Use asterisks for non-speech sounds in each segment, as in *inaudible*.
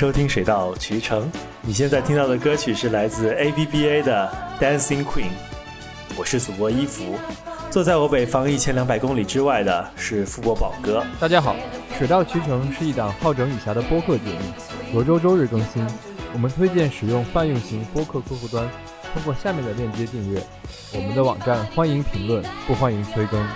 迎收听水到渠成。你现在听到的歌曲是来自 ABBA 的《Dancing Queen》。我是主播伊芙，坐在我北方一千两百公里之外的是富国宝哥。大家好，水到渠成是一档好整以暇的播客节目，罗周周日更新。我们推荐使用泛用型播客客户端，通过下面的链接订阅我们的网站。欢迎评论，不欢迎催更。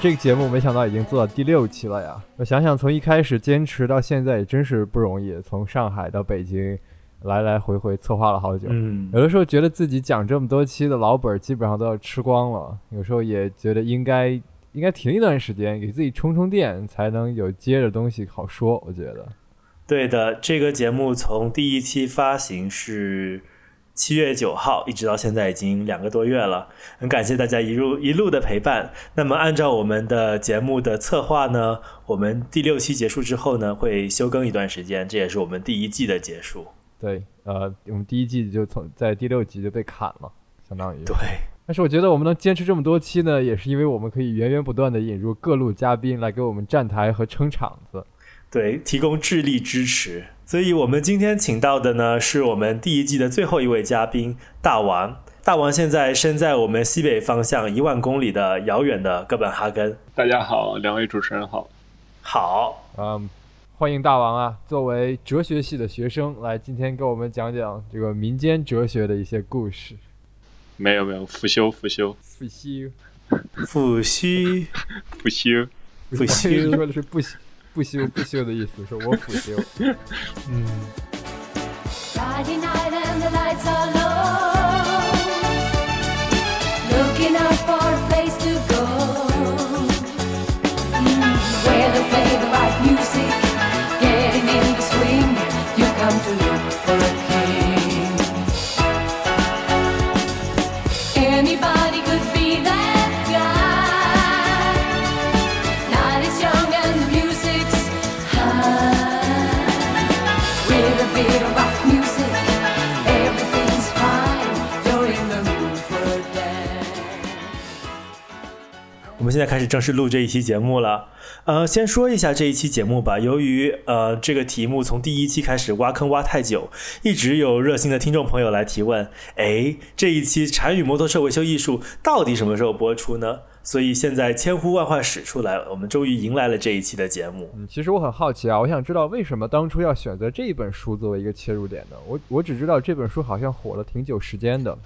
这个节目没想到已经做到第六期了呀！我想想，从一开始坚持到现在也真是不容易，从上海到北京，来来回回策划了好久。嗯，有的时候觉得自己讲这么多期的老本基本上都要吃光了，有时候也觉得应该应该停一段时间，给自己充充电，才能有接着东西好说。我觉得。对的，这个节目从第一期发行是七月九号，一直到现在已经两个多月了。很感谢大家一路一路的陪伴。那么按照我们的节目的策划呢，我们第六期结束之后呢，会休更一段时间，这也是我们第一季的结束。对，呃，我们第一季就从在第六集就被砍了，相当于。对。但是我觉得我们能坚持这么多期呢，也是因为我们可以源源不断的引入各路嘉宾来给我们站台和撑场子。对，提供智力支持。所以我们今天请到的呢，是我们第一季的最后一位嘉宾大王。大王现在身在我们西北方向一万公里的遥远的哥本哈根。大家好，两位主持人好。好，嗯，欢迎大王啊！作为哲学系的学生，来今天给我们讲讲这个民间哲学的一些故事。没有没有，复修复修复修复修复修复修，说的是不修。不修不修的意思，是我辅修。*laughs* 嗯。们现在开始正式录这一期节目了。呃，先说一下这一期节目吧。由于呃这个题目从第一期开始挖坑挖太久，一直有热心的听众朋友来提问：哎，这一期禅语摩托车维修艺术到底什么时候播出呢？所以现在千呼万唤始出来了，我们终于迎来了这一期的节目。嗯，其实我很好奇啊，我想知道为什么当初要选择这本书作为一个切入点呢？我我只知道这本书好像火了挺久时间的。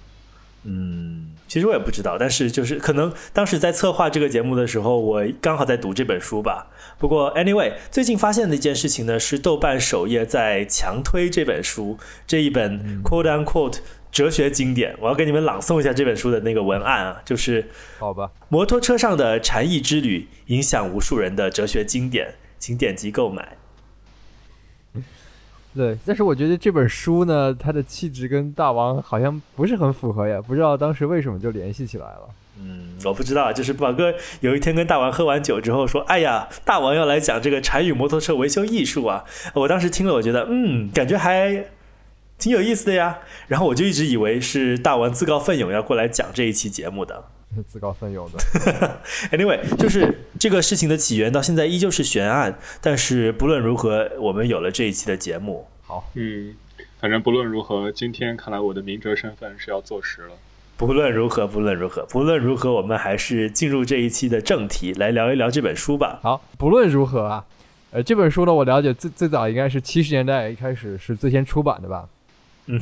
嗯，其实我也不知道，但是就是可能当时在策划这个节目的时候，我刚好在读这本书吧。不过，anyway，最近发现的一件事情呢，是豆瓣首页在强推这本书，这一本 quote unquote 哲学经典。我要给你们朗诵一下这本书的那个文案啊，就是好吧，摩托车上的禅意之旅，影响无数人的哲学经典，请点击购买。对，但是我觉得这本书呢，它的气质跟大王好像不是很符合呀，不知道当时为什么就联系起来了。嗯，我不知道，就是宝哥有一天跟大王喝完酒之后说：“哎呀，大王要来讲这个禅语摩托车维修艺术啊！”我当时听了，我觉得嗯，感觉还挺有意思的呀。然后我就一直以为是大王自告奋勇要过来讲这一期节目的。*laughs* 自告奋勇的。*laughs* Anyway，就是这个事情的起源到现在依旧是悬案，但是不论如何，我们有了这一期的节目。好，嗯，反正不论如何，今天看来我的明哲身份是要坐实了。不论如何，不论如何，不论如何，我们还是进入这一期的正题，来聊一聊这本书吧。好，不论如何啊，呃，这本书呢，我了解最最早应该是七十年代一开始是最先出版的吧。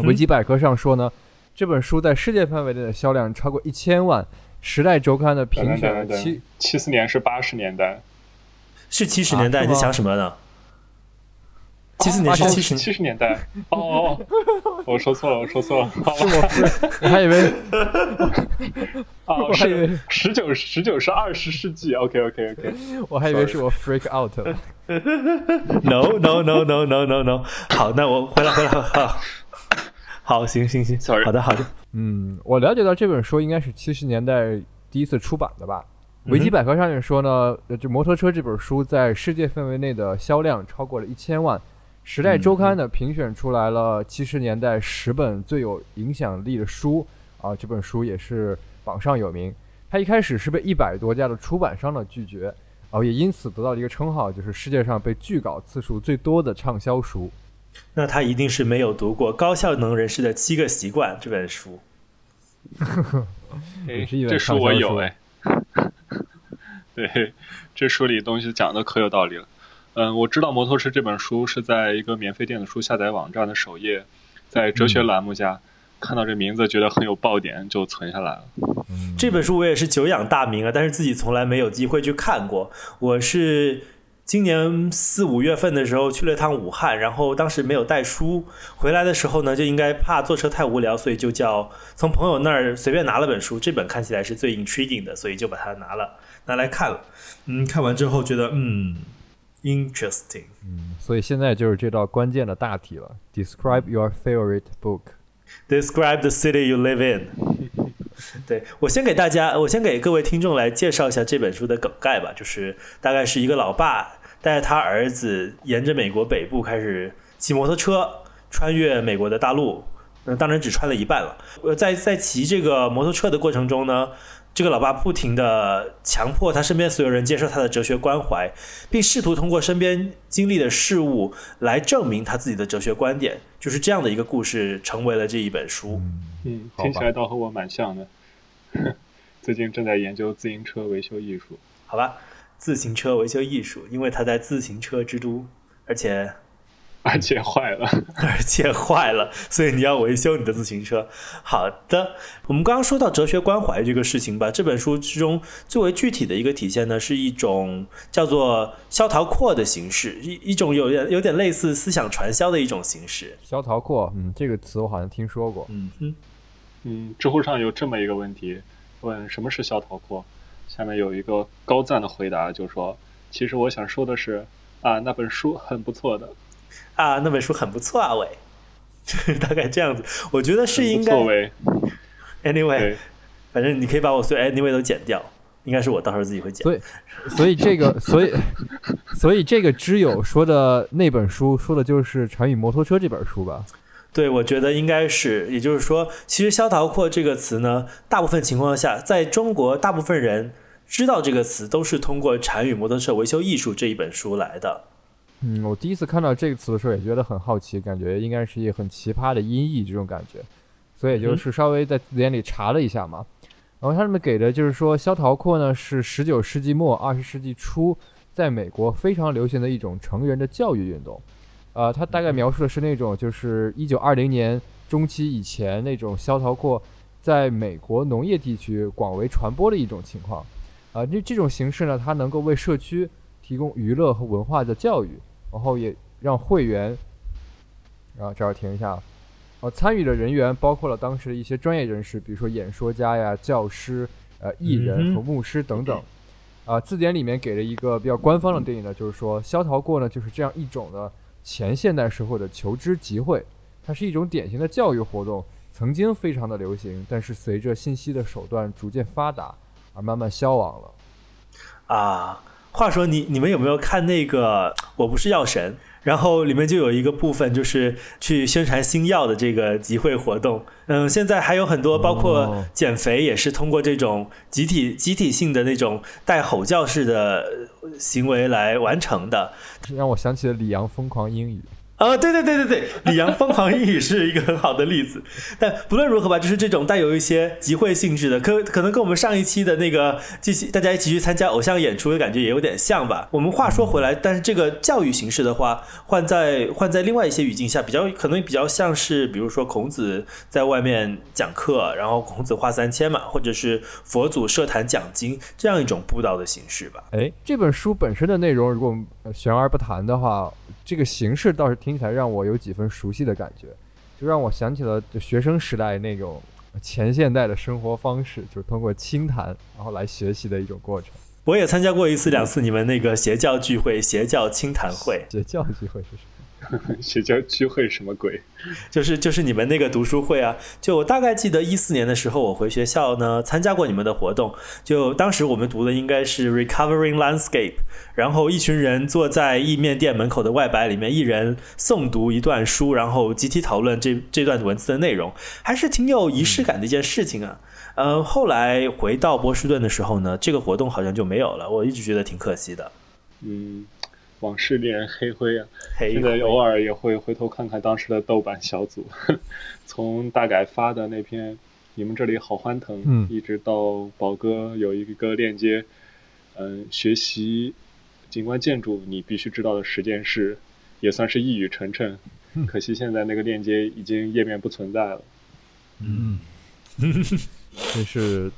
维基百科上说呢，这本书在世界范围内的销量超过一千万。时代周刊的评选七七四年是八十年代，是七十年代？你在想什么呢？七四年是七十七十年代。哦，我说错了，我说错了，是我，我还以为哦，*laughs* 是十九十九是二十世纪，OK OK OK，我还以为是我 freak out 了，No No No No No No No，好，那我回来回来好。好，行行行，sorry，好的好的，嗯，我了解到这本书应该是七十年代第一次出版的吧？维基百科上面说呢，就摩托车这本书在世界范围内的销量超过了一千万，时代周刊呢评选出来了七十年代十本最有影响力的书啊，这本书也是榜上有名。它一开始是被一百多家的出版商呢拒绝，哦，也因此得到了一个称号，就是世界上被拒稿次数最多的畅销书。那他一定是没有读过《高效能人士的七个习惯》这本书。呵呵这书我有哎。*laughs* 对，这书里东西讲的可有道理了。嗯，我知道摩托车这本书是在一个免费电子书下载网站的首页，在哲学栏目下看到这名字，觉得很有爆点，就存下来了。这本书我也是久仰大名啊，但是自己从来没有机会去看过。我是今年四五月份的时候去了趟武汉，然后当时没有带书，回来的时候呢，就应该怕坐车太无聊，所以就叫从朋友那儿随便拿了本书。这本看起来是最 intriguing 的，所以就把它拿了拿来看了。嗯，看完之后觉得嗯。Interesting，嗯，所以现在就是这道关键的大题了。Describe your favorite book. Describe the city you live in. *laughs* 对我先给大家，我先给各位听众来介绍一下这本书的梗概吧。就是大概是一个老爸带着他儿子沿着美国北部开始骑摩托车穿越美国的大陆，那当然只穿了一半了。呃，在在骑这个摩托车的过程中呢。这个老爸不停的强迫他身边所有人接受他的哲学关怀，并试图通过身边经历的事物来证明他自己的哲学观点。就是这样的一个故事，成为了这一本书。嗯，听起来倒和我蛮像的。*laughs* 最近正在研究自行车维修艺术。好吧，自行车维修艺术，因为他在自行车之都，而且。*laughs* 而且坏了，*laughs* 而且坏了，所以你要维修你的自行车。好的，我们刚刚说到哲学关怀这个事情吧，这本书之中最为具体的一个体现呢，是一种叫做消逃阔的形式，一一种有点有点类似思想传销的一种形式。消逃阔，嗯，这个词我好像听说过。嗯嗯，嗯，知乎上有这么一个问题，问什么是消逃阔，下面有一个高赞的回答，就说，其实我想说的是，啊，那本书很不错的。啊，那本书很不错啊，喂，*laughs* 大概这样子，我觉得是应该。Anyway，反正你可以把我所有 Anyway 都剪掉，应该是我到时候自己会剪。所以，所以这个，所以，所以这个知友说的那本书，说的就是《禅语摩托车》这本书吧？对，我觉得应该是。也就是说，其实“萧逃阔”这个词呢，大部分情况下，在中国，大部分人知道这个词，都是通过《禅语摩托车维修艺术》这一本书来的。嗯，我第一次看到这个词的时候也觉得很好奇，感觉应该是一个很奇葩的音译这种感觉，所以也就是稍微在字典里查了一下嘛。然后他们给的就是说，萧条阔呢是十九世纪末二十世纪初在美国非常流行的一种成人的教育运动。呃，它大概描述的是那种就是一九二零年中期以前那种萧条阔在美国农业地区广为传播的一种情况。啊，这这种形式呢，它能够为社区提供娱乐和文化的教育。然后也让会员，然后，这儿停一下，呃，参与的人员包括了当时的一些专业人士，比如说演说家呀、教师、呃、艺人和牧师等等。啊，字典里面给了一个比较官方的定义呢，就是说，消逃过呢就是这样一种的前现代社会的求知集会，它是一种典型的教育活动，曾经非常的流行，但是随着信息的手段逐渐发达而慢慢消亡了。啊。话说你你们有没有看那个我不是药神？然后里面就有一个部分就是去宣传新药的这个集会活动。嗯，现在还有很多，包括减肥也是通过这种集体集体性的那种带吼叫式的行为来完成的。让我想起了李阳疯狂英语。啊，对对对对对，李阳疯狂英语是一个很好的例子。但不论如何吧，就是这种带有一些集会性质的，可可能跟我们上一期的那个继续大家一起去参加偶像演出的感觉也有点像吧。我们话说回来，但是这个教育形式的话，换在换在另外一些语境下，比较可能比较像是，比如说孔子在外面讲课，然后孔子画三千嘛，或者是佛祖设坛讲经这样一种布道的形式吧。哎，这本书本身的内容，如果悬而不谈的话。这个形式倒是听起来让我有几分熟悉的感觉，就让我想起了就学生时代那种前现代的生活方式，就是通过清谈然后来学习的一种过程。我也参加过一次两次你们那个邪教聚会，邪教清谈会。邪教聚会是什么？*laughs* 邪教聚会什么鬼？就是就是你们那个读书会啊！就我大概记得一四年的时候，我回学校呢参加过你们的活动。就当时我们读的应该是《Recovering Landscape》，然后一群人坐在意面店门口的外摆里面，一人诵读一段书，然后集体讨论这这段文字的内容，还是挺有仪式感的一件事情啊。呃，后来回到波士顿的时候呢，这个活动好像就没有了，我一直觉得挺可惜的。嗯。往事令人黑灰啊！*laughs* 现在偶尔也会回头看看当时的豆瓣小组，*laughs* 从大改发的那篇“你们这里好欢腾”，一直到宝哥有一个链接，嗯，学习景观建筑你必须知道的十件事，也算是一语成谶。可惜现在那个链接已经页面不存在了。嗯，*laughs* 真是，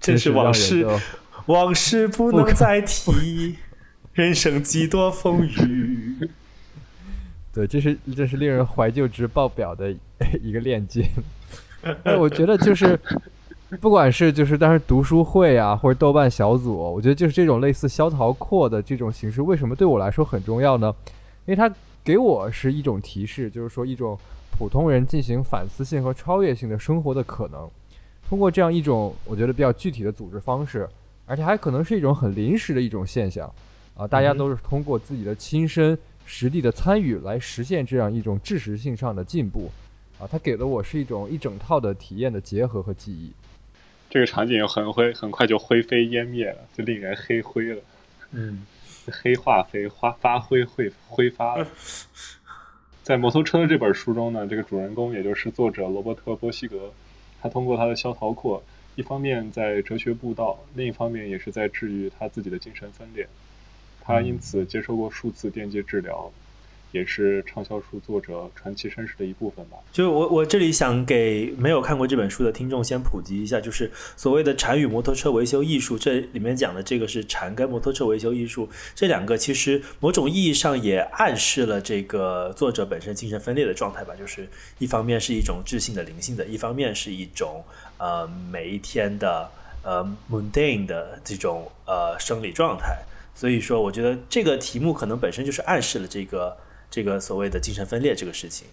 真是往事，往事不能再提。人生几多风雨？对，这是这是令人怀旧值爆表的一个链接。*laughs* 我觉得就是，不管是就是当时读书会啊，或者豆瓣小组，我觉得就是这种类似萧条阔的这种形式，为什么对我来说很重要呢？因为它给我是一种提示，就是说一种普通人进行反思性和超越性的生活的可能。通过这样一种我觉得比较具体的组织方式，而且还可能是一种很临时的一种现象。啊，大家都是通过自己的亲身实地的参与来实现这样一种知识性上的进步，啊，它给了我是一种一整套的体验的结合和记忆。这个场景很灰，很快就灰飞烟灭了，就令人黑灰了。嗯，黑化肥发发灰会挥发了。在摩托车的这本书中呢，这个主人公也就是作者罗伯特·波西格，他通过他的萧陶阔，一方面在哲学布道，另一方面也是在治愈他自己的精神分裂。他因此接受过数次电击治疗，也是畅销书作者传奇身世的一部分吧。就我我这里想给没有看过这本书的听众先普及一下，就是所谓的禅与摩托车维修艺术，这里面讲的这个是禅跟摩托车维修艺术这两个，其实某种意义上也暗示了这个作者本身精神分裂的状态吧。就是一方面是一种智性的灵性的，一方面是一种呃每一天的呃 mundane 的这种呃生理状态。所以说，我觉得这个题目可能本身就是暗示了这个这个所谓的精神分裂这个事情。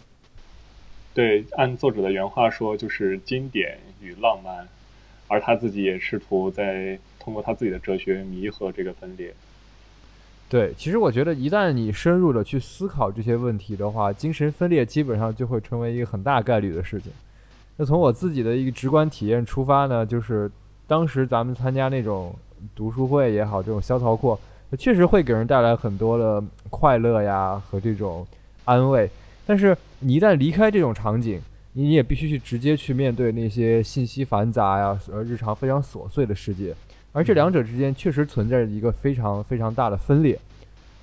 对，按作者的原话说，就是经典与浪漫，而他自己也试图在通过他自己的哲学弥合这个分裂。对，其实我觉得一旦你深入的去思考这些问题的话，精神分裂基本上就会成为一个很大概率的事情。那从我自己的一个直观体验出发呢，就是当时咱们参加那种读书会也好，这种萧条阔。确实会给人带来很多的快乐呀和这种安慰，但是你一旦离开这种场景，你也必须去直接去面对那些信息繁杂呀、呃日常非常琐碎的世界，而这两者之间确实存在着一个非常非常大的分裂。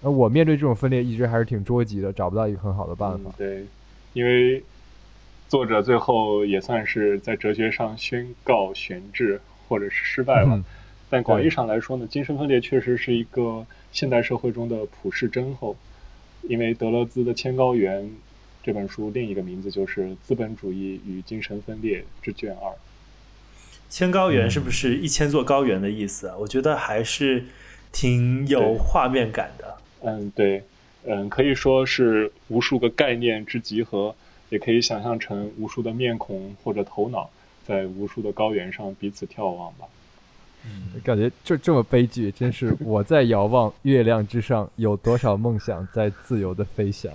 而我面对这种分裂一直还是挺着急的，找不到一个很好的办法。对，因为作者最后也算是在哲学上宣告悬置或者是失败了。但广义上来说呢，精神分裂确实是一个现代社会中的普世真后，因为德勒兹的《千高原》这本书另一个名字就是《资本主义与精神分裂之卷二》。千高原是不是一千座高原的意思啊？我觉得还是挺有画面感的。嗯，对，嗯，可以说是无数个概念之集合，也可以想象成无数的面孔或者头脑在无数的高原上彼此眺望吧。感觉就这么悲剧，真是我在遥望月亮之上，有多少梦想在自由的飞翔？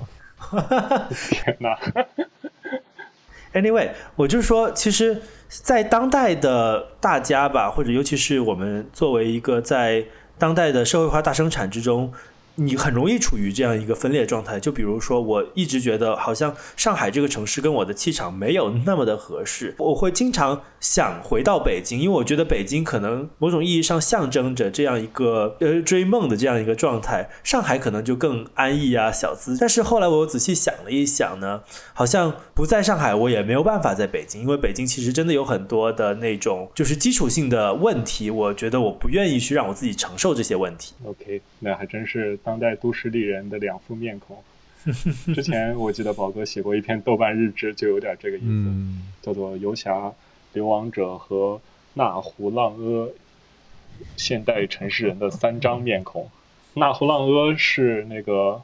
天哪！*laughs* Anyway，我就说，其实，在当代的大家吧，或者尤其是我们作为一个在当代的社会化大生产之中。你很容易处于这样一个分裂状态，就比如说，我一直觉得好像上海这个城市跟我的气场没有那么的合适，我会经常想回到北京，因为我觉得北京可能某种意义上象征着这样一个呃追梦的这样一个状态，上海可能就更安逸啊小资。但是后来我仔细想了一想呢，好像不在上海，我也没有办法在北京，因为北京其实真的有很多的那种就是基础性的问题，我觉得我不愿意去让我自己承受这些问题。OK，那还真是。当代都市丽人的两副面孔。*laughs* 之前我记得宝哥写过一篇豆瓣日志，就有点这个意思，叫做《游侠、流亡者和纳胡浪阿现代城市人的三张面孔》。纳胡浪阿是那个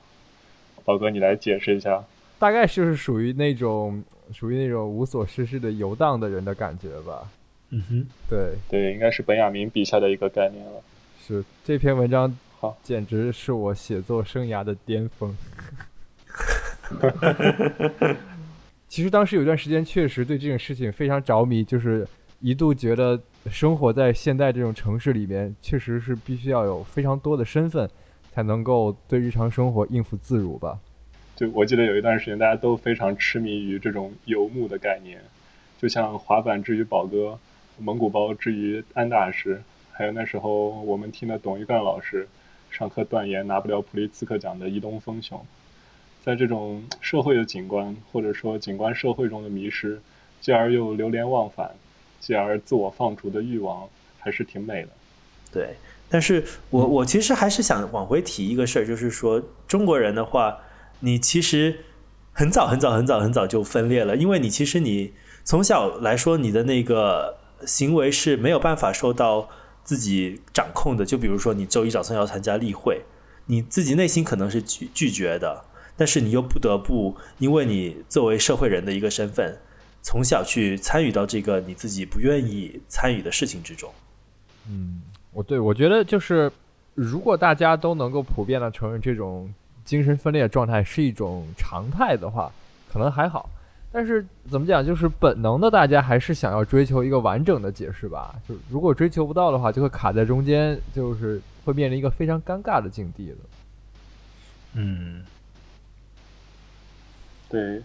宝哥，你来解释一下。大概就是属于那种属于那种无所事事的游荡的人的感觉吧。嗯哼，对对，应该是本雅明笔下的一个概念了。是这篇文章好，简直是我写作生涯的巅峰。*laughs* 其实当时有段时间确实对这种事情非常着迷，就是一度觉得生活在现代这种城市里面，确实是必须要有非常多的身份，才能够对日常生活应付自如吧。就我记得有一段时间，大家都非常痴迷于这种游牧的概念，就像滑板之于宝哥，蒙古包之于安大师，还有那时候我们听的董玉干老师上课断言拿不了普利兹克奖的伊东丰雄。在这种社会的景观，或者说景观社会中的迷失，继而又流连忘返，继而自我放逐的欲望，还是挺美的。对，但是我我其实还是想往回提一个事儿，就是说中国人的话，你其实很早很早很早很早就分裂了，因为你其实你从小来说，你的那个行为是没有办法受到自己掌控的。就比如说你周一早上要参加例会，你自己内心可能是拒拒绝的。但是你又不得不，因为你作为社会人的一个身份，从小去参与到这个你自己不愿意参与的事情之中。嗯，我对我觉得就是，如果大家都能够普遍的承认这种精神分裂状态是一种常态的话，可能还好。但是怎么讲，就是本能的大家还是想要追求一个完整的解释吧。就如果追求不到的话，就会卡在中间，就是会面临一个非常尴尬的境地了。嗯。对，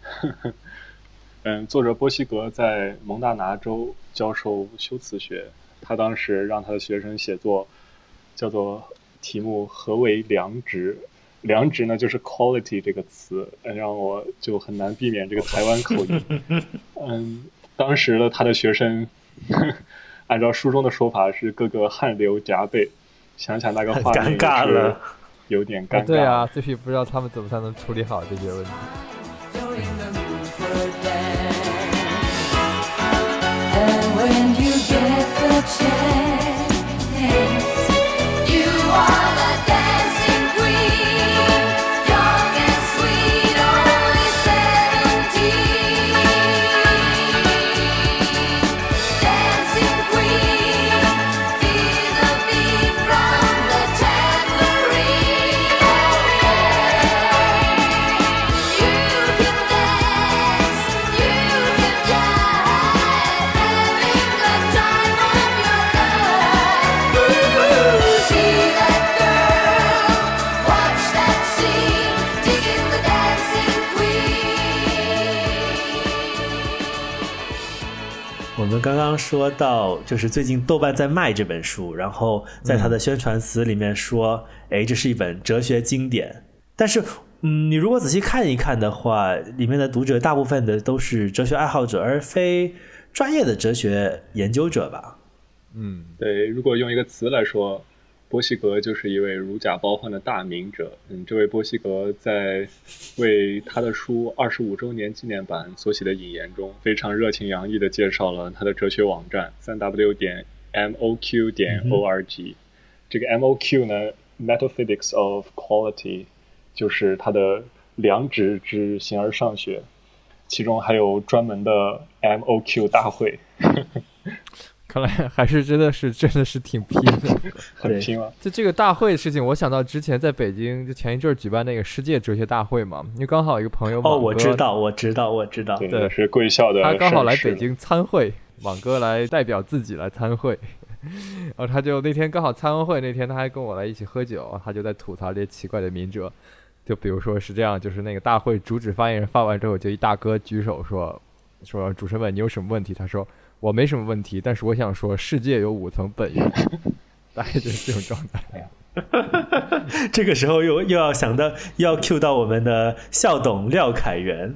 *laughs* 嗯，作者波西格在蒙大拿州教授修辞学，他当时让他的学生写作，叫做题目“何为良知”，良知呢就是 quality 这个词，让我就很难避免这个台湾口音。*laughs* 嗯，当时的他的学生，*laughs* 按照书中的说法是个个汗流浃背，想想那个画面，尴尬了，有点尴尬。对啊，就是不知道他们怎么才能处理好这些问题。And when you get the chance 说到，就是最近豆瓣在卖这本书，然后在他的宣传词里面说：“哎，这是一本哲学经典。”但是，嗯，你如果仔细看一看的话，里面的读者大部分的都是哲学爱好者，而非专业的哲学研究者吧？嗯，对。如果用一个词来说。波西格就是一位如假包换的大名者。嗯，这位波西格在为他的书二十五周年纪念版所写的引言中，非常热情洋溢地介绍了他的哲学网站三 w 点 m o q 点 o r g。这个 m o q 呢，Metaphysics of Quality，就是他的良知之形而上学，其中还有专门的 m o q 大会。*laughs* 看来还是真的是真的是挺拼的，*laughs* 很拼了。就这个大会的事情，我想到之前在北京就前一阵举办那个世界哲学大会嘛，因为刚好一个朋友哦，我知道，我知道，我知道，对，是贵校的，他刚好来北京参会，网哥来代表自己来参会，然 *laughs* 后他就那天刚好参完会那天他还跟我来一起喝酒，他就在吐槽这些奇怪的民哲，就比如说是这样，就是那个大会主旨发言人发完之后，就一大哥举手说说主持人问你有什么问题，他说。我没什么问题，但是我想说，世界有五层本源，大概就是这种状态。*laughs* 这个时候又又要想到要 Q 到我们的校董廖凯元，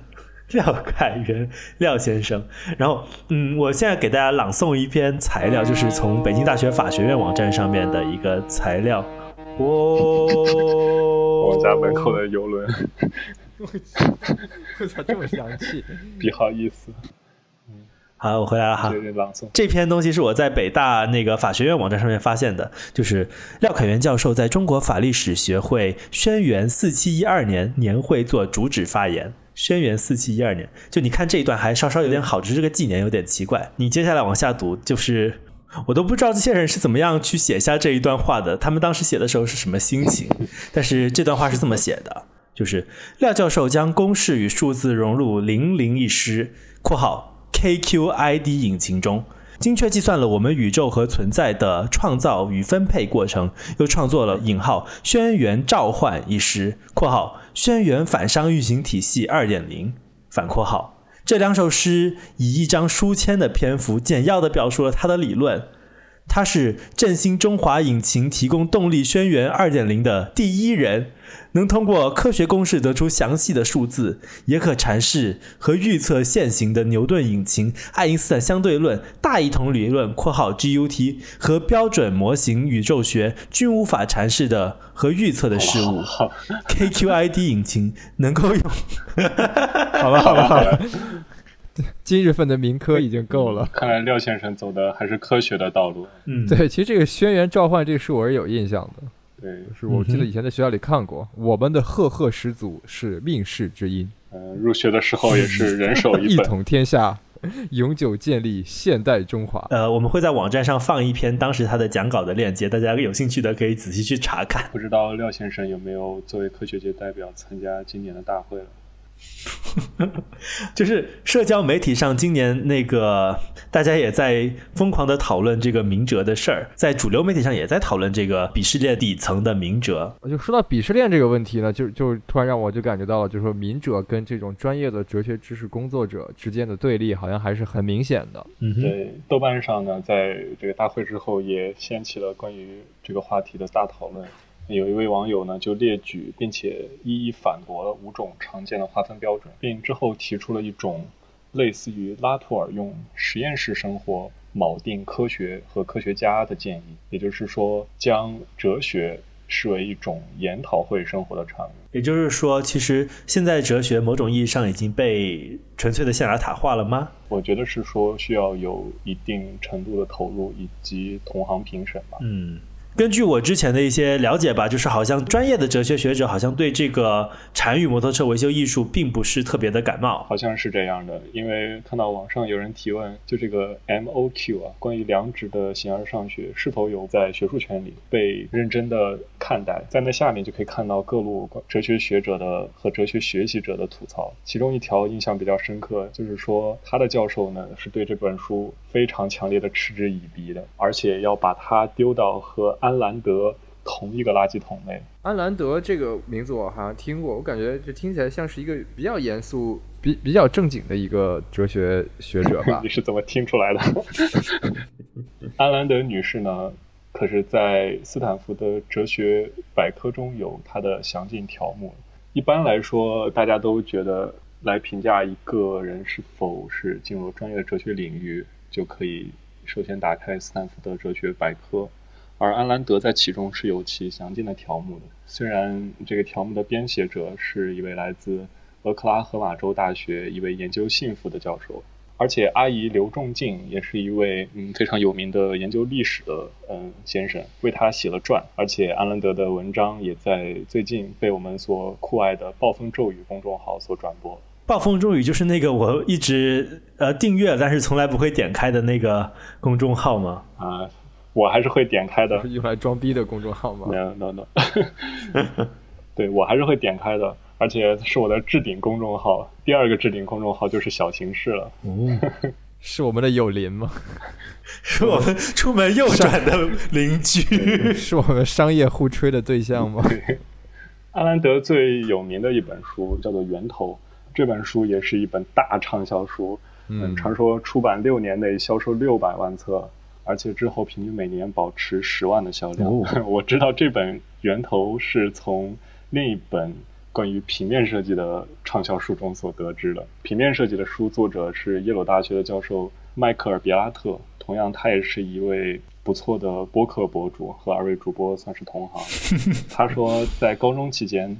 廖凯元廖先生。然后，嗯，我现在给大家朗诵一篇材料，就是从北京大学法学院网站上面的一个材料。哦，我家门口的游轮。*laughs* 我操，这么洋气，*laughs* 不好意思。好，我回来了哈。这篇东西是我在北大那个法学院网站上面发现的，就是廖凯元教授在中国法律史学会轩辕四七一二年年会做主旨发言。轩辕四七一二年，就你看这一段还稍稍有点好，只是这个纪年有点奇怪。你接下来往下读，就是我都不知道这些人是怎么样去写下这一段话的，他们当时写的时候是什么心情。但是这段话是这么写的，就是廖教授将公式与数字融入零零一诗（括号）。KQID 引擎中，精确计算了我们宇宙和存在的创造与分配过程，又创作了引号轩辕召唤一诗（括号轩辕反熵运行体系二点零反括号）。这两首诗以一张书签的篇幅，简要地表述了他的理论。他是振兴中华引擎提供动力轩辕二点零的第一人。能通过科学公式得出详细的数字，也可阐释和预测现行的牛顿引擎、爱因斯坦相对论、大一统理论（括号 GUT） 和标准模型宇宙学均无法阐释的和预测的事物。KQID 引擎能够用。好了好了好了，今日份的民科已经够了。看来廖先生走的还是科学的道路。嗯，对，其实这个轩辕召唤这个书我是有印象的。对，是我记得以前在学校里看过。我们的赫赫始祖是命世之音。嗯，入学的时候也是人手一本。*laughs* 一统天下，永久建立现代中华。呃，我们会在网站上放一篇当时他的讲稿的链接，大家有兴趣的可以仔细去查看。不知道廖先生有没有作为科学界代表参加今年的大会了？*laughs* 就是社交媒体上，今年那个大家也在疯狂的讨论这个明哲的事儿，在主流媒体上也在讨论这个鄙视链底层的明哲。就说到鄙视链这个问题呢，就就突然让我就感觉到了，就是说明哲跟这种专业的哲学知识工作者之间的对立，好像还是很明显的。嗯，对，豆瓣上呢，在这个大会之后也掀起了关于这个话题的大讨论。有一位网友呢，就列举并且一一反驳了五种常见的划分标准，并之后提出了一种类似于拉图尔用实验室生活锚定科学和科学家的建议，也就是说，将哲学视为一种研讨会生活的产物。也就是说，其实现在哲学某种意义上已经被纯粹的象牙塔化了吗？我觉得是说需要有一定程度的投入以及同行评审吧。嗯。根据我之前的一些了解吧，就是好像专业的哲学学者好像对这个禅语摩托车维修艺术并不是特别的感冒，好像是这样的。因为看到网上有人提问，就这个 MOQ 啊，关于良知的形而上学是否有在学术圈里被认真的看待，在那下面就可以看到各路哲学学者的和哲学学习者的吐槽。其中一条印象比较深刻，就是说他的教授呢是对这本书非常强烈的嗤之以鼻的，而且要把它丢到和。安兰德同一个垃圾桶内。安兰德这个名字我好像听过，我感觉这听起来像是一个比较严肃、比比较正经的一个哲学学者吧？*laughs* 你是怎么听出来的？*laughs* 安兰德女士呢？可是在斯坦福的哲学百科中有她的详尽条目。一般来说，大家都觉得来评价一个人是否是进入专业的哲学领域，就可以首先打开斯坦福的哲学百科。而安兰德在其中是有其详尽的条目的。虽然这个条目的编写者是一位来自俄克拉荷马州大学一位研究幸福的教授，而且阿姨刘仲敬也是一位嗯非常有名的研究历史的嗯先生，为他写了传。而且安兰德的文章也在最近被我们所酷爱的暴风骤雨公众号所转播。暴风骤雨就是那个我一直呃订阅但是从来不会点开的那个公众号吗？啊。我还是会点开的，用来装逼的公众号吗？No No No，对我还是会点开的，而且是我的置顶公众号。第二个置顶公众号就是小形式了。哦，*laughs* 是我们的友邻吗？是我们 *laughs* 出门右转的邻居？*laughs* 是我们商业互吹的对象吗？阿兰德最有名的一本书叫做《源头》，这本书也是一本大畅销书。嗯，传说出版六年内销售六百万册。而且之后平均每年保持十万的销量。*laughs* 我知道这本源头是从另一本关于平面设计的畅销书中所得知的。平面设计的书作者是耶鲁大学的教授迈克尔·别拉特，同样他也是一位不错的播客博主，和二位主播算是同行。*laughs* 他说在高中期间，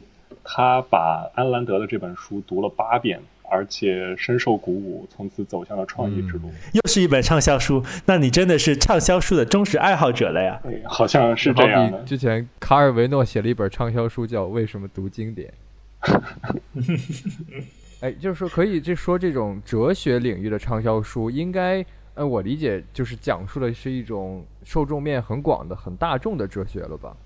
他把安兰德的这本书读了八遍。而且深受鼓舞，从此走向了创意之路。又是一本畅销书，那你真的是畅销书的忠实爱好者了呀？好像是这样的。之前卡尔维诺写了一本畅销书，叫《为什么读经典》。*laughs* 哎，就是说，可以这说这种哲学领域的畅销书，应该，呃，我理解就是讲述的是一种受众面很广的、很大众的哲学了吧？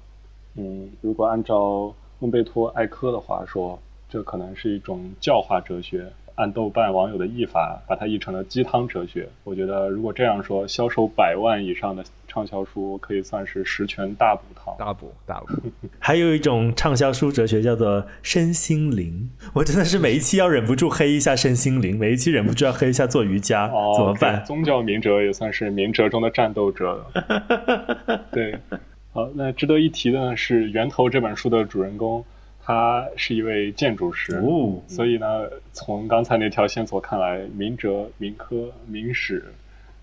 嗯，如果按照孟贝托·艾科的话说，这可能是一种教化哲学。按豆瓣网友的译法，把它译成了鸡汤哲学。我觉得，如果这样说，销售百万以上的畅销书可以算是十全大补汤。大补大补。*laughs* 还有一种畅销书哲学叫做身心灵。我真的是每一期要忍不住黑一下身心灵，每一期忍不住要黑一下做瑜伽，怎么办？宗教明哲也算是明哲中的战斗者。*laughs* 对，好，那值得一提的呢是《源头》这本书的主人公。他是一位建筑师，所以呢，从刚才那条线索看来，明哲、民科、明史，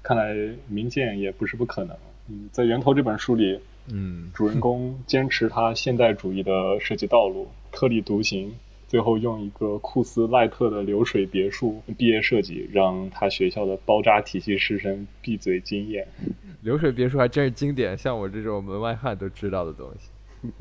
看来民建也不是不可能。嗯，在《源头》这本书里，嗯，*laughs* 主人公坚持他现代主义的设计道路，特立独行，最后用一个库斯赖特的流水别墅毕业设计，让他学校的包扎体系师生闭嘴惊艳。*laughs* 流水别墅还真是经典，像我这种门外汉都知道的东西。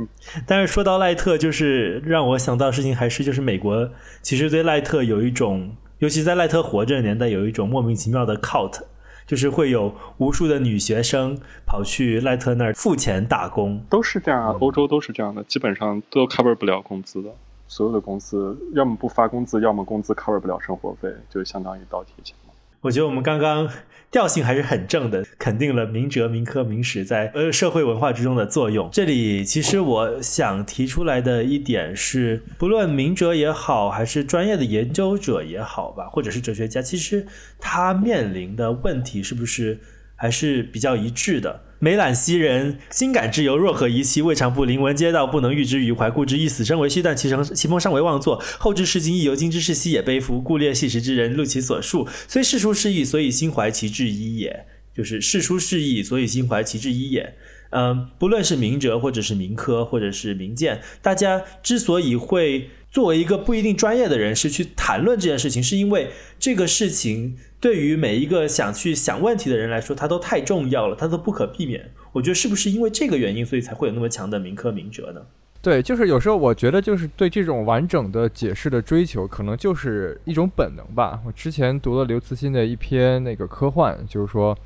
*laughs* 但是说到赖特，就是让我想到的事情，还是就是美国其实对赖特有一种，尤其在赖特活着的年代，有一种莫名其妙的 cult，就是会有无数的女学生跑去赖特那儿付钱打工，都是这样啊，欧洲都是这样的，基本上都 cover 不了工资的，所有的公司要么不发工资，要么工资 cover 不了生活费，就相当于倒贴钱。我觉得我们刚刚调性还是很正的，肯定了明哲、明科、明史在呃社会文化之中的作用。这里其实我想提出来的一点是，不论明哲也好，还是专业的研究者也好吧，或者是哲学家，其实他面临的问题是不是还是比较一致的？梅览昔人，心感之由，若何遗弃？未尝不临文嗟道，不能喻之于怀。故之以死生为序，但其成其风尚未忘作。后之视今亦犹今之事，昔也悲夫。故列细时之人，录其所述，虽世书事意，所以心怀其志一也。就是世书事意，所以心怀其志一也。嗯，不论是明哲，或者是明科，或者是明鉴，大家之所以会作为一个不一定专业的人士去谈论这件事情，是因为这个事情。对于每一个想去想问题的人来说，它都太重要了，它都不可避免。我觉得是不是因为这个原因，所以才会有那么强的民科民哲呢？对，就是有时候我觉得，就是对这种完整的解释的追求，可能就是一种本能吧。我之前读了刘慈欣的一篇那个科幻，就是说，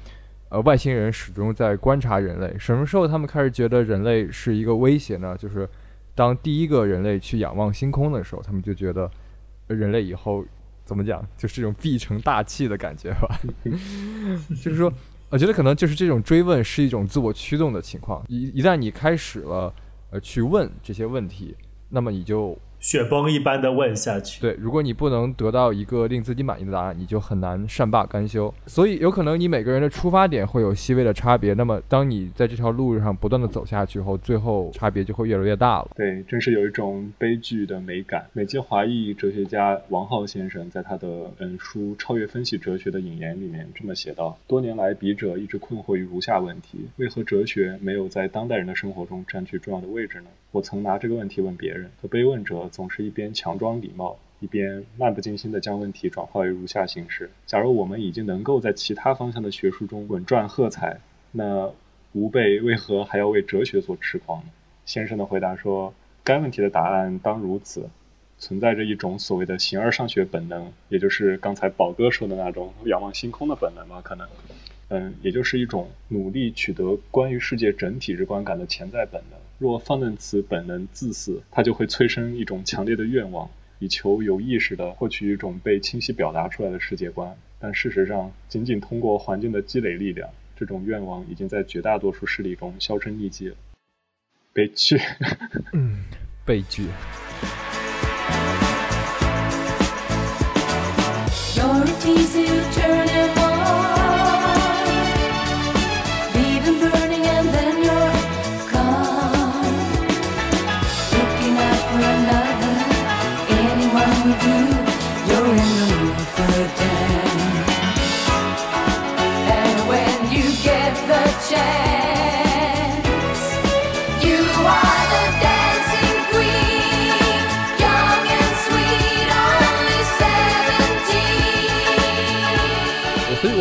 呃，外星人始终在观察人类，什么时候他们开始觉得人类是一个威胁呢？就是当第一个人类去仰望星空的时候，他们就觉得人类以后。怎么讲？就是这种必成大器的感觉吧。*laughs* 就是说，我觉得可能就是这种追问是一种自我驱动的情况。一一旦你开始了，呃，去问这些问题，那么你就。雪崩一般的问下去。对，如果你不能得到一个令自己满意的答案，你就很难善罢甘休。所以，有可能你每个人的出发点会有细微的差别。那么，当你在这条路上不断的走下去后，最后差别就会越来越大了。对，真是有一种悲剧的美感。美籍华裔哲学家王浩先生在他的本书《超越分析哲学的引言》里面这么写道：多年来，笔者一直困惑于如下问题：为何哲学没有在当代人的生活中占据重要的位置呢？我曾拿这个问题问别人，可被问者总是一边强装礼貌，一边漫不经心地将问题转化为如下形式：假如我们已经能够在其他方向的学术中稳赚喝彩，那吾辈为何还要为哲学所痴狂呢？先生的回答说：该问题的答案当如此，存在着一种所谓的形而上学本能，也就是刚才宝哥说的那种仰望星空的本能吧？可能，嗯，也就是一种努力取得关于世界整体之观感的潜在本能。若放任此本能自私，它就会催生一种强烈的愿望，以求有意识的获取一种被清晰表达出来的世界观。但事实上，仅仅通过环境的积累力量，这种愿望已经在绝大多数事例中销声匿迹了。悲剧，*laughs* 嗯，悲剧。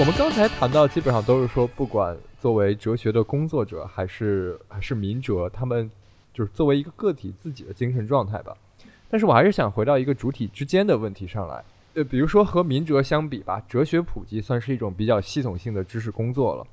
我们刚才谈到，基本上都是说，不管作为哲学的工作者，还是还是民哲，他们就是作为一个个体自己的精神状态吧。但是我还是想回到一个主体之间的问题上来。呃，比如说和民哲相比吧，哲学普及算是一种比较系统性的知识工作了。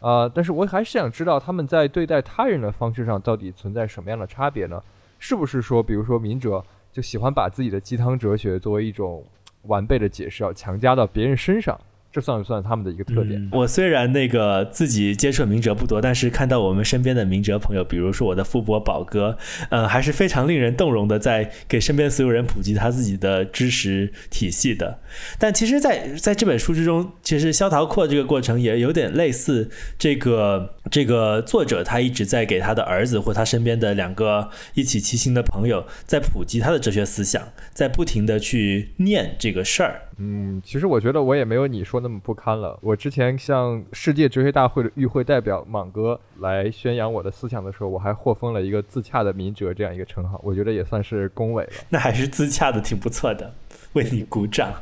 啊，但是我还是想知道他们在对待他人的方式上到底存在什么样的差别呢？是不是说，比如说民哲就喜欢把自己的鸡汤哲学作为一种完备的解释，要强加到别人身上？这算不算他们的一个特点？我虽然那个自己接触明哲不多，但是看到我们身边的明哲朋友，比如说我的富伯宝哥，呃，还是非常令人动容的，在给身边所有人普及他自己的知识体系的。但其实，在在这本书之中，其实萧桃扩这个过程也有点类似，这个这个作者他一直在给他的儿子或他身边的两个一起骑行的朋友，在普及他的哲学思想，在不停的去念这个事儿。嗯，其实我觉得我也没有你说那么不堪了。我之前向世界哲学大会的与会代表莽哥来宣扬我的思想的时候，我还获封了一个自洽的民哲这样一个称号，我觉得也算是恭维了。*laughs* 那还是自洽的挺不错的，为你鼓掌。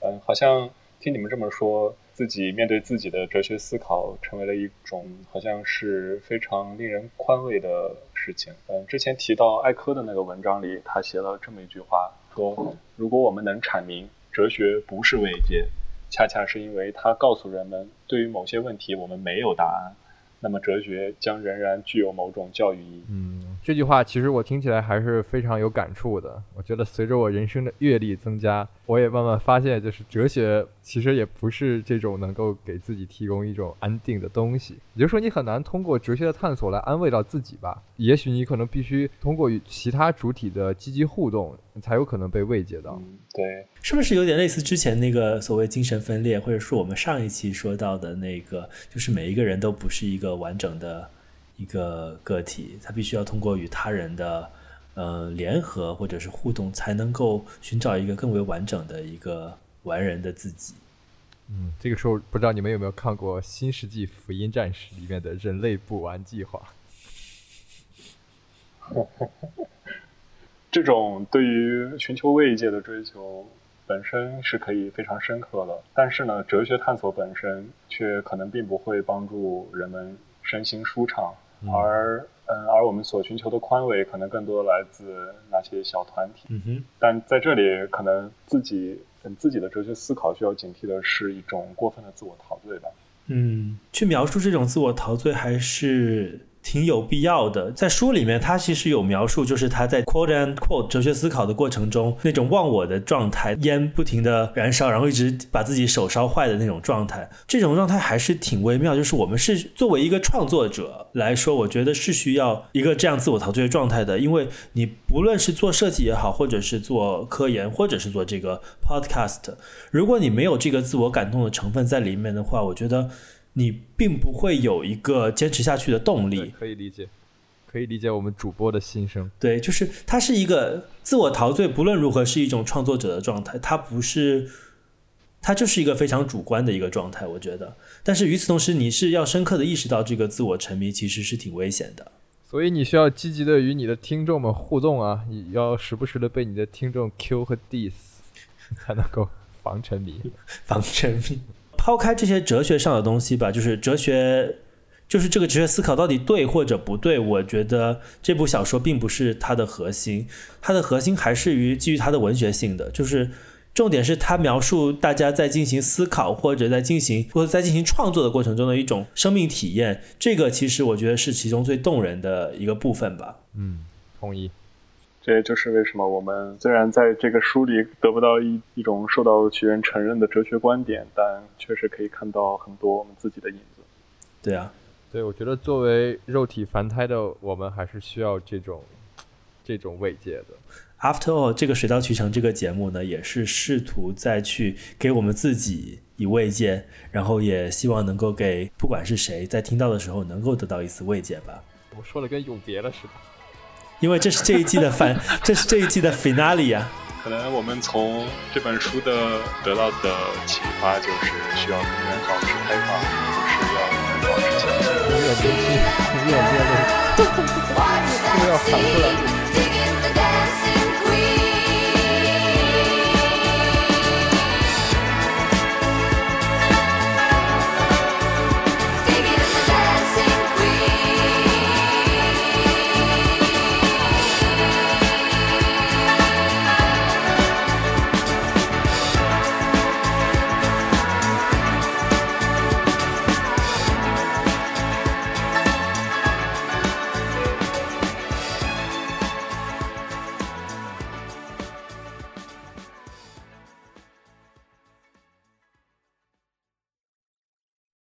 嗯，好像听你们这么说，自己面对自己的哲学思考，成为了一种好像是非常令人宽慰的事情。嗯，之前提到艾科的那个文章里，他写了这么一句话，说如果我们能阐明。哲学不是慰藉，恰恰是因为它告诉人们，对于某些问题我们没有答案，那么哲学将仍然具有某种教育意义。嗯，这句话其实我听起来还是非常有感触的。我觉得随着我人生的阅历增加。我也慢慢发现，就是哲学其实也不是这种能够给自己提供一种安定的东西。也就是说，你很难通过哲学的探索来安慰到自己吧？也许你可能必须通过与其他主体的积极互动，才有可能被慰藉到。对，是不是有点类似之前那个所谓精神分裂，或者说我们上一期说到的那个，就是每一个人都不是一个完整的一个个体，他必须要通过与他人的。呃，联合或者是互动，才能够寻找一个更为完整的一个完人的自己。嗯，这个时候不知道你们有没有看过《新世纪福音战士》里面的人类不完计划？*laughs* 这种对于寻求慰藉的追求本身是可以非常深刻的，但是呢，哲学探索本身却可能并不会帮助人们身心舒畅，而。嗯，而我们所寻求的宽慰，可能更多来自那些小团体。嗯哼，但在这里，可能自己自己的哲学思考需要警惕的是一种过分的自我陶醉吧。嗯，去描述这种自我陶醉还是。挺有必要的，在书里面，他其实有描述，就是他在 quote and quote 哲学思考的过程中，那种忘我的状态，烟不停的燃烧，然后一直把自己手烧坏的那种状态，这种状态还是挺微妙。就是我们是作为一个创作者来说，我觉得是需要一个这样自我陶醉的状态的，因为你不论是做设计也好，或者是做科研，或者是做这个 podcast，如果你没有这个自我感动的成分在里面的话，我觉得。你并不会有一个坚持下去的动力，可以理解，可以理解我们主播的心声。对，就是它是一个自我陶醉，不论如何是一种创作者的状态，它不是，它就是一个非常主观的一个状态，我觉得。但是与此同时，你是要深刻的意识到这个自我沉迷其实是挺危险的。所以你需要积极的与你的听众们互动啊，你要时不时的被你的听众 Q 和 diss，*laughs* 才能够防沉迷，防沉迷。抛开这些哲学上的东西吧，就是哲学，就是这个哲学思考到底对或者不对？我觉得这部小说并不是它的核心，它的核心还是于基于它的文学性的，就是重点是它描述大家在进行思考或者在进行或者在进行创作的过程中的一种生命体验。这个其实我觉得是其中最动人的一个部分吧。嗯，同意。这也就是为什么我们虽然在这个书里得不到一一种受到学人承认的哲学观点，但确实可以看到很多我们自己的影子。对啊，对，我觉得作为肉体凡胎的我们，还是需要这种这种慰藉的。After all，这个水到渠成这个节目呢，也是试图再去给我们自己以慰藉，然后也希望能够给不管是谁在听到的时候能够得到一丝慰藉吧。我说的跟永别了似的。因为这是这一季的反，*laughs* 这是这一季的 finale 啊。可能我们从这本书的得到的启发就是需要永远保持开放，就是要永远保持谦虚，永远年轻，永远热烈。这个要反过来。